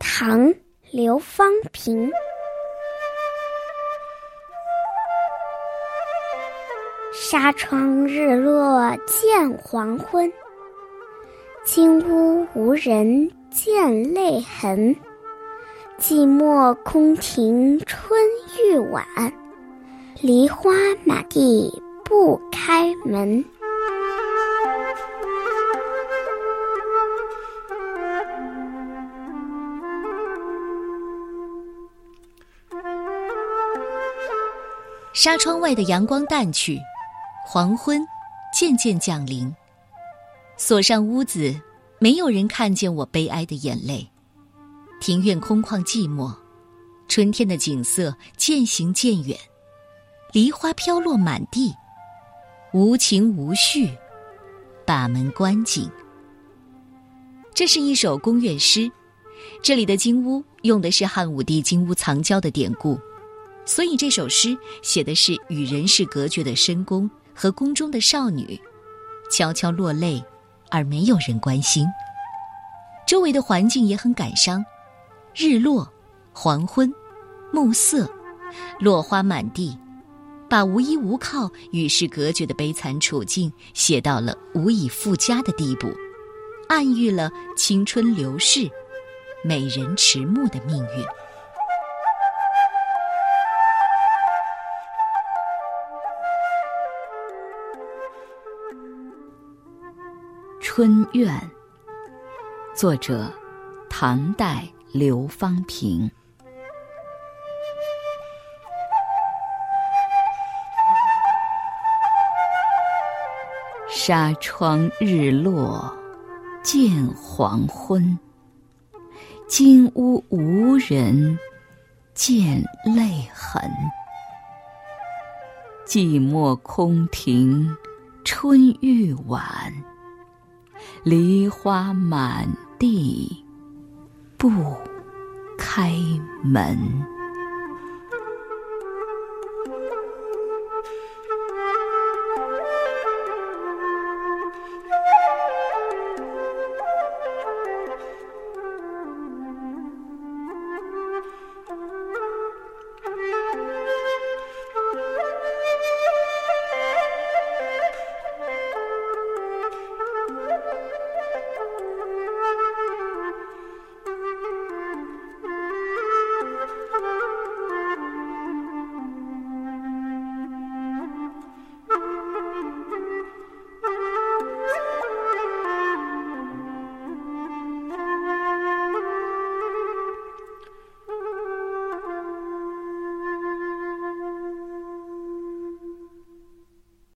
唐·刘方平。纱窗日落见黄昏，金屋无人见泪痕。寂寞空庭春欲晚，梨花满地不开门。纱窗外的阳光淡去，黄昏渐渐降临。锁上屋子，没有人看见我悲哀的眼泪。庭院空旷寂寞，春天的景色渐行渐远，梨花飘落满地，无情无绪，把门关紧。这是一首宫乐诗，这里的金屋用的是汉武帝金屋藏娇的典故。所以这首诗写的是与人世隔绝的深宫和宫中的少女，悄悄落泪，而没有人关心。周围的环境也很感伤，日落、黄昏、暮色、落花满地，把无依无靠、与世隔绝的悲惨处境写到了无以复加的地步，暗喻了青春流逝、美人迟暮的命运。春怨，作者唐代刘方平。纱窗日落见黄昏，金屋无人见泪痕。寂寞空庭春欲晚。梨花满地，不开门。